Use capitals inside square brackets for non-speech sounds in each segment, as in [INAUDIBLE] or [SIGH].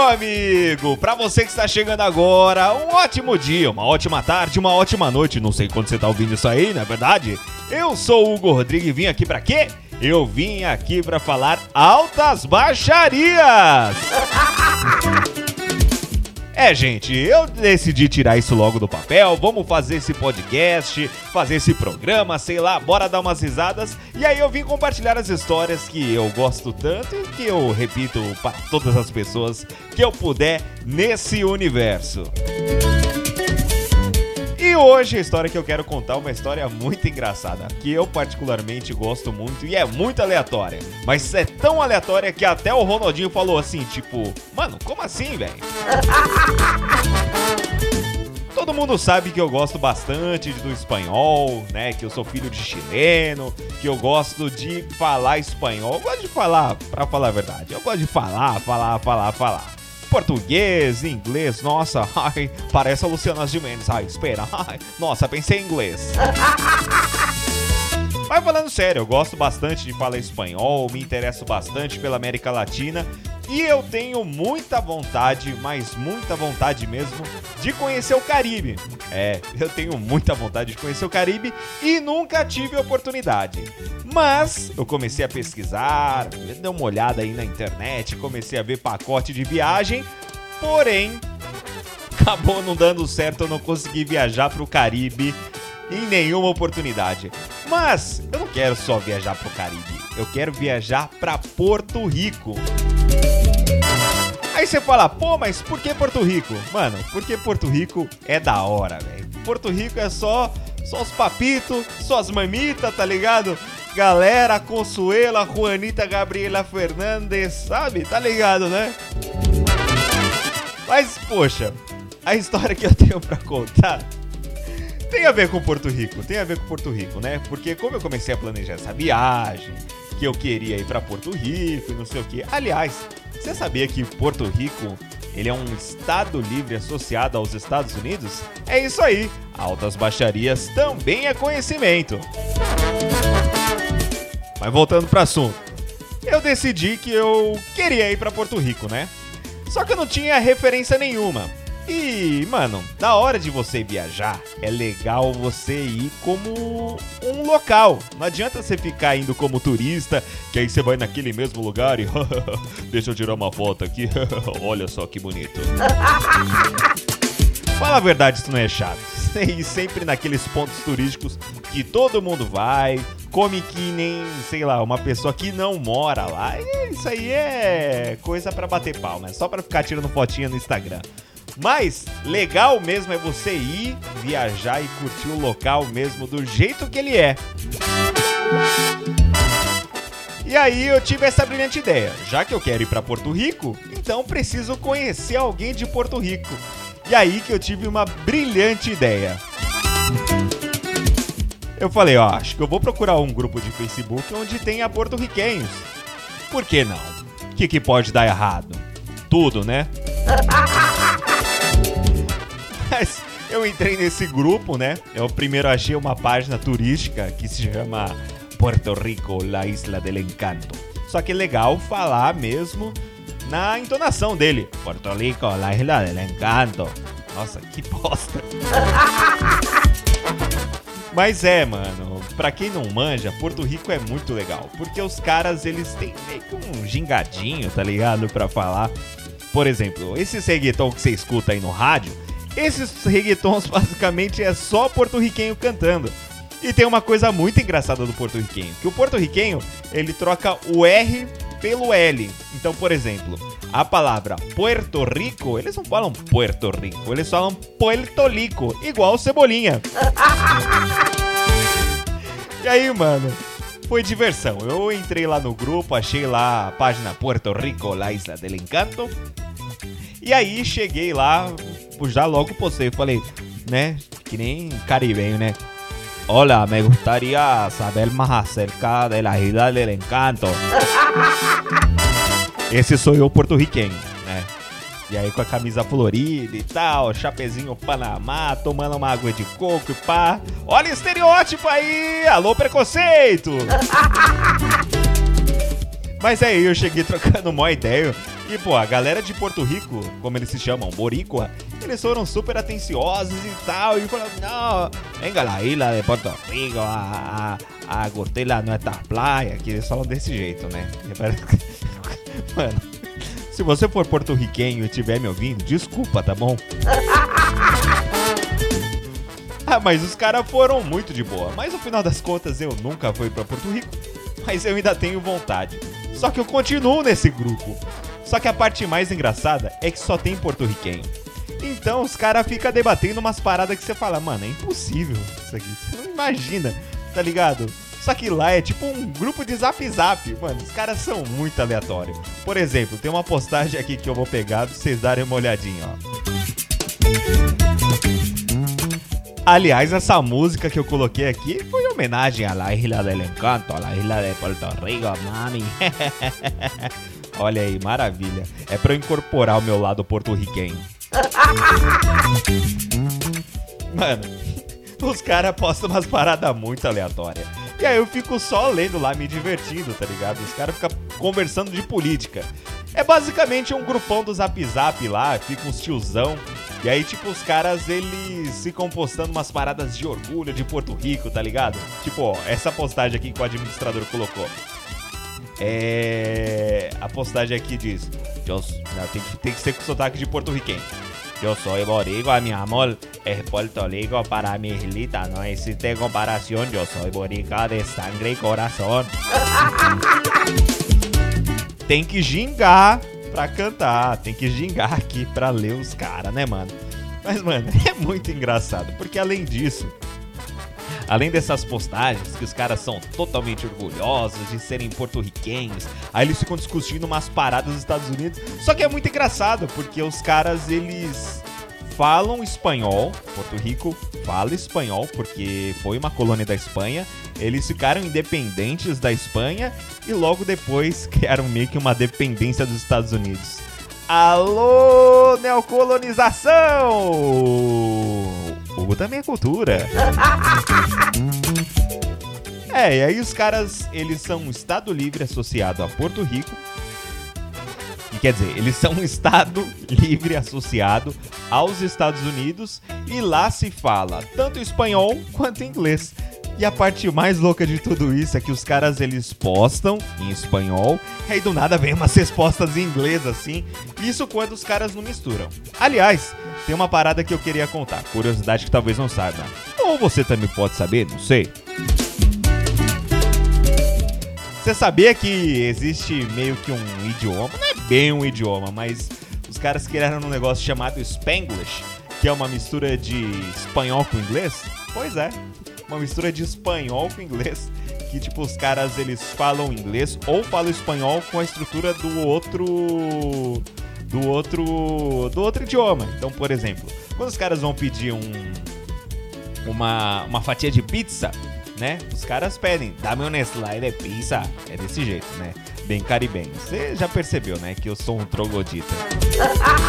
meu amigo! Para você que está chegando agora, um ótimo dia, uma ótima tarde, uma ótima noite. Não sei quando você tá ouvindo isso aí, não é verdade? Eu sou o Hugo Rodrigues e vim aqui para quê? Eu vim aqui para falar altas baixarias! [LAUGHS] É, gente, eu decidi tirar isso logo do papel. Vamos fazer esse podcast, fazer esse programa, sei lá, bora dar umas risadas. E aí eu vim compartilhar as histórias que eu gosto tanto e que eu repito para todas as pessoas que eu puder nesse universo. E hoje a história que eu quero contar é uma história muito engraçada, que eu particularmente gosto muito e é muito aleatória. Mas é tão aleatória que até o Ronaldinho falou assim, tipo, mano, como assim, velho? [LAUGHS] Todo mundo sabe que eu gosto bastante do espanhol, né? Que eu sou filho de chileno, que eu gosto de falar espanhol. Eu gosto de falar, pra falar a verdade. Eu gosto de falar, falar, falar, falar português, inglês, nossa, [LAUGHS] ai, parece a Luciana Gimenez, ai, espera, [LAUGHS] ai, nossa, pensei em inglês. [LAUGHS] Mas falando sério, eu gosto bastante de falar espanhol, me interesso bastante pela América Latina e eu tenho muita vontade, mas muita vontade mesmo, de conhecer o Caribe. É, eu tenho muita vontade de conhecer o Caribe e nunca tive oportunidade. Mas eu comecei a pesquisar, dei uma olhada aí na internet, comecei a ver pacote de viagem, porém acabou não dando certo, eu não consegui viajar para o Caribe em nenhuma oportunidade. Mas eu não quero só viajar para o Caribe, eu quero viajar para Porto Rico. Aí você fala, pô, mas por que Porto Rico? Mano, porque Porto Rico é da hora, velho. Porto Rico é só, só os papitos, só as mamitas, tá ligado? Galera, Consuela, Juanita, Gabriela Fernandes, sabe? Tá ligado, né? Mas, poxa, a história que eu tenho para contar tem a ver com Porto Rico, tem a ver com Porto Rico, né? Porque como eu comecei a planejar essa viagem, que eu queria ir para Porto Rico e não sei o que. Aliás, você sabia que Porto Rico ele é um estado livre associado aos Estados Unidos? É isso aí. Altas baixarias também é conhecimento. Mas voltando para assunto. Eu decidi que eu queria ir para Porto Rico, né? Só que eu não tinha referência nenhuma. E, mano, na hora de você viajar, é legal você ir como um local. Não adianta você ficar indo como turista, que aí você vai naquele mesmo lugar e. [LAUGHS] Deixa eu tirar uma foto aqui. [LAUGHS] Olha só que bonito. [LAUGHS] Fala a verdade, isso não é chato. E sempre naqueles pontos turísticos que todo mundo vai, come que nem, sei lá, uma pessoa que não mora lá. E isso aí é coisa para bater palma, é só para ficar tirando fotinha no Instagram. Mas legal mesmo é você ir, viajar e curtir o local mesmo do jeito que ele é. E aí eu tive essa brilhante ideia. Já que eu quero ir para Porto Rico, então preciso conhecer alguém de Porto Rico. E aí que eu tive uma brilhante ideia. Eu falei, ó, acho que eu vou procurar um grupo de Facebook onde tenha porto-riquenhos. Por que não? O que, que pode dar errado? Tudo, né? [LAUGHS] Mas eu entrei nesse grupo, né? Eu primeiro achei uma página turística que se chama Puerto Rico, la isla del encanto. Só que é legal falar mesmo na entonação dele. Puerto Rico, la isla del encanto. Nossa, que bosta. [LAUGHS] Mas é, mano, pra quem não manja, Porto Rico é muito legal. Porque os caras, eles têm meio que um gingadinho, tá ligado? Pra falar. Por exemplo, esse reggaeton que você escuta aí no rádio, esses reggaetons basicamente é só porto-riquenho cantando. E tem uma coisa muito engraçada do porto-riquenho, que o porto-riquenho, ele troca o R pelo L. Então, por exemplo, a palavra Puerto Rico, eles não falam Puerto Rico, eles falam Puerto Rico, igual Cebolinha. e aí, mano, foi diversão. Eu entrei lá no grupo, achei lá a página Puerto Rico, la isla del encanto. E aí cheguei lá, já logo postei, falei, né? Que nem caribenho, né? Hola, me gustaría saber más acerca de la isla del encanto. [LAUGHS] Esse sou eu porto-riquenho, né? E aí com a camisa florida e tal, chapezinho Panamá, tomando uma água de coco e pá. Olha o estereótipo aí! Alô, preconceito! [LAUGHS] Mas aí eu cheguei trocando uma ideia E, pô, a galera de Porto Rico, como eles se chamam, Boricua, eles foram super atenciosos e tal. E falaram, não, venga la isla de Porto Rico, a, a, a gotela não é da praia. Que eles falam desse jeito, né? [LAUGHS] Mano, se você for porto-riquenho e estiver me ouvindo, desculpa, tá bom? [LAUGHS] ah, mas os caras foram muito de boa. Mas no final das contas, eu nunca fui para Porto Rico. Mas eu ainda tenho vontade. Só que eu continuo nesse grupo. Só que a parte mais engraçada é que só tem porto-riquenho. Então os caras ficam debatendo umas paradas que você fala, mano, é impossível isso aqui. Você não imagina, tá ligado? Só que lá é tipo um grupo de zap zap. Mano, os caras são muito aleatórios. Por exemplo, tem uma postagem aqui que eu vou pegar pra vocês darem uma olhadinha, ó. Aliás, essa música que eu coloquei aqui foi homenagem à La Isla del Encanto, à La Isla de Puerto Rico, mami. [LAUGHS] Olha aí, maravilha. É para incorporar o meu lado porto-riquenho. [LAUGHS] Mano, os caras postam umas paradas muito aleatórias. E aí eu fico só lendo lá, me divertindo, tá ligado? Os caras ficam conversando de política. É basicamente um grupão do Zap Zap lá, fica uns tiozão. E aí, tipo, os caras, eles ficam postando umas paradas de orgulho de Porto Rico, tá ligado? Tipo, ó, essa postagem aqui que o administrador colocou. É. A postagem aqui diz. Eu, não, tem, que, tem que ser com sotaque de porto-riquenho. Eu sou boricua, mi amor, es Puerto Rico para mi islita, no existe comparación, yo soy boricua de sangre y corazón. [LAUGHS] tem que gingar pra cantar, tem que gingar aqui pra ler os caras, né, mano? Mas, mano, [LAUGHS] é muito engraçado, porque além disso, Além dessas postagens, que os caras são totalmente orgulhosos de serem porto-riquenhos, aí eles ficam discutindo umas paradas dos Estados Unidos. Só que é muito engraçado, porque os caras, eles falam espanhol, Porto Rico fala espanhol, porque foi uma colônia da Espanha. Eles ficaram independentes da Espanha e logo depois [LAUGHS] criaram meio que uma dependência dos Estados Unidos. Alô, neocolonização! Hugo também é cultura. [LAUGHS] É, e aí os caras, eles são um estado livre associado a Porto Rico. E quer dizer, eles são um estado [LAUGHS] livre associado aos Estados Unidos e lá se fala tanto espanhol quanto inglês. E a parte mais louca de tudo isso é que os caras eles postam em espanhol, e aí do nada vem umas [LAUGHS] respostas em inglês assim. Isso quando os caras não misturam. Aliás, tem uma parada que eu queria contar, curiosidade que talvez não saiba. Ou você também pode saber, não sei. Você sabia que existe meio que um idioma, não é bem um idioma, mas os caras criaram um negócio chamado Spanglish, que é uma mistura de espanhol com inglês? Pois é, uma mistura de espanhol com inglês. Que tipo, os caras eles falam inglês ou falam espanhol com a estrutura do outro. Do outro. Do outro idioma. Então, por exemplo, quando os caras vão pedir um. Uma, uma fatia de pizza, né? Os caras pedem, dá-me um slide de pizza. É desse jeito, né? Bem caribenho. Você já percebeu, né? Que eu sou um troglodita.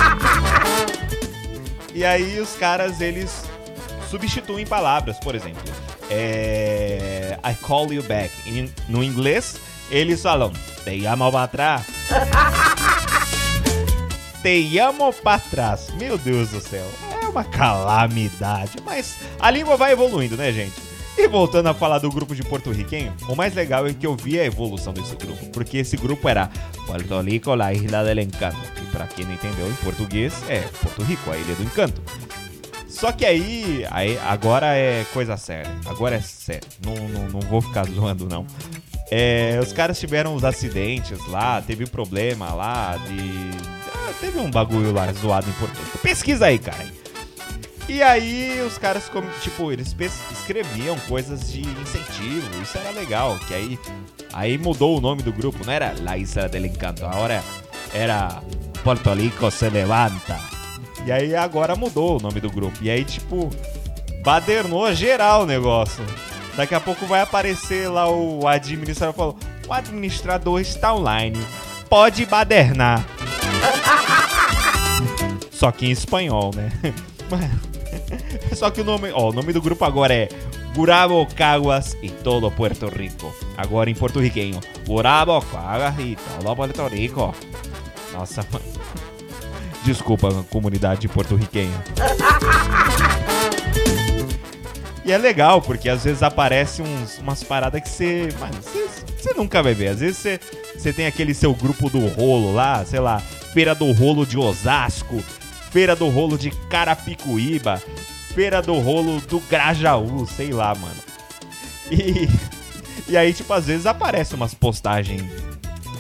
[LAUGHS] e aí os caras, eles substituem palavras, por exemplo. É, I call you back. no inglês, eles falam te amo para trás. [LAUGHS] te amo para trás. Meu Deus do céu. É uma calamidade. Mas a língua vai evoluindo, né, gente? E voltando a falar do grupo de porto-riquenho, o mais legal é que eu vi a evolução desse grupo, porque esse grupo era Puerto Rico, la Isla del Encanto, que para quem não entendeu em português é Porto Rico, a Ilha do Encanto. Só que aí, aí agora é coisa séria. Agora é sério. Não, não, não vou ficar [LAUGHS] zoando, não. É, os caras tiveram os acidentes lá, teve problema lá de. Ah, teve um bagulho lá zoado em Rico. Pesquisa aí, cara. E aí os caras, tipo, eles escreviam coisas de incentivo, isso era legal, que aí, aí mudou o nome do grupo, não era La Isla del Encanto, agora era Porto Rico se levanta. E aí agora mudou o nome do grupo. E aí, tipo, badernou geral o negócio. Daqui a pouco vai aparecer lá o administrador falou: o administrador está online. Pode badernar. [LAUGHS] Só que em espanhol, né? [LAUGHS] Só que o nome, ó, o nome do grupo agora é Gurabo Caguas e todo Puerto Rico. Agora em porto-riquenho. Gurabo Caguas e todo Puerto Rico. Nossa, mano. Desculpa, comunidade porto-riquenha. E é legal, porque às vezes aparece uns, umas paradas que você. Mano, você nunca vai ver. Às vezes você, você tem aquele seu grupo do rolo lá, sei lá, Feira do Rolo de Osasco, Feira do Rolo de Carapicuíba, Feira do Rolo do Grajaú, sei lá, mano. E, e aí, tipo, às vezes aparece umas postagens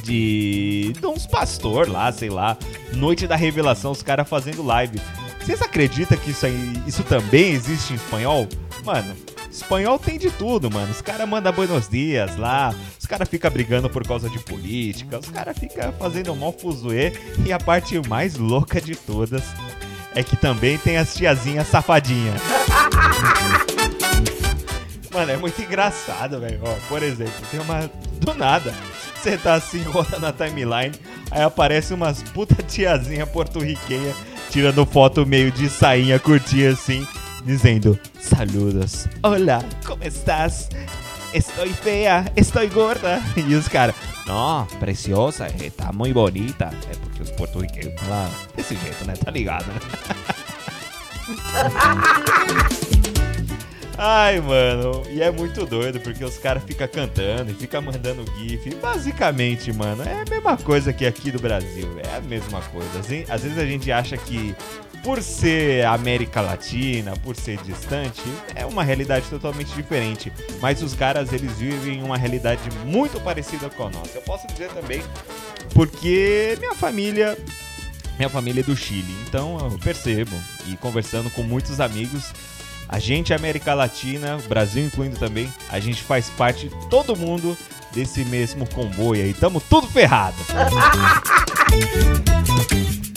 de, de uns pastor lá, sei lá, Noite da Revelação, os caras fazendo live. Vocês acreditam que isso, aí, isso também existe em espanhol? Mano, espanhol tem de tudo, mano. Os caras mandam buenos dias lá, os caras ficam brigando por causa de política, os caras ficam fazendo mó fuzuê. E a parte mais louca de todas é que também tem as tiazinhas safadinhas. [LAUGHS] Mano, é muito engraçado, velho. Por exemplo, tem uma. Do nada. Você tá assim, roda na timeline, aí aparece umas puta tiazinha porto-riquenha tirando foto meio de sainha curtinha assim, dizendo: Saludos, olá, como estás? Estou feia, estou gorda. [LAUGHS] E os caras, não, preciosa, está muito bonita. É porque os porto-riquenhos falam desse jeito, né? Tá ligado, né? [LAUGHS] Ai, mano, e é muito doido porque os caras ficam cantando e ficam mandando GIF. Basicamente, mano, é a mesma coisa que aqui do Brasil. É a mesma coisa. Às vezes a gente acha que por ser América Latina, por ser distante, é uma realidade totalmente diferente. Mas os caras, eles vivem uma realidade muito parecida com a nossa. Eu posso dizer também porque minha família minha família é do Chile, então eu percebo e conversando com muitos amigos, a gente, América Latina, Brasil incluindo também, a gente faz parte, todo mundo, desse mesmo comboio aí. Tamo tudo ferrado. [LAUGHS]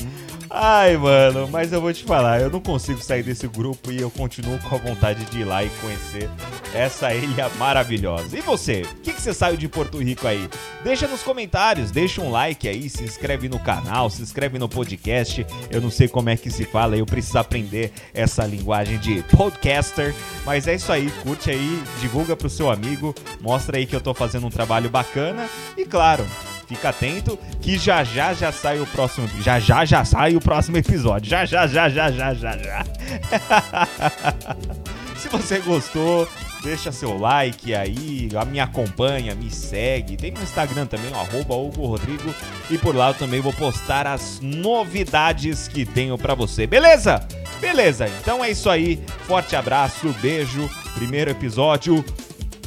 Ai, mano, mas eu vou te falar, eu não consigo sair desse grupo e eu continuo com a vontade de ir lá e conhecer essa ilha maravilhosa. E você? O que, que você saiu de Porto Rico aí? Deixa nos comentários, deixa um like aí, se inscreve no canal, se inscreve no podcast. Eu não sei como é que se fala, eu preciso aprender essa linguagem de podcaster. Mas é isso aí, curte aí, divulga pro seu amigo, mostra aí que eu tô fazendo um trabalho bacana. E claro, Fica atento que já já já sai o próximo. Já já já sai o próximo episódio. Já já já já já já já. [LAUGHS] Se você gostou, deixa seu like aí, me acompanha, me segue. Tem no Instagram também, arroba Hugo Rodrigo. E por lá eu também vou postar as novidades que tenho para você. Beleza? Beleza, então é isso aí. Forte abraço, beijo. Primeiro episódio.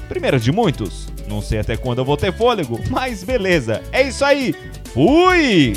Primeiro de muitos. Não sei até quando eu vou ter fôlego, mas beleza. É isso aí. Fui!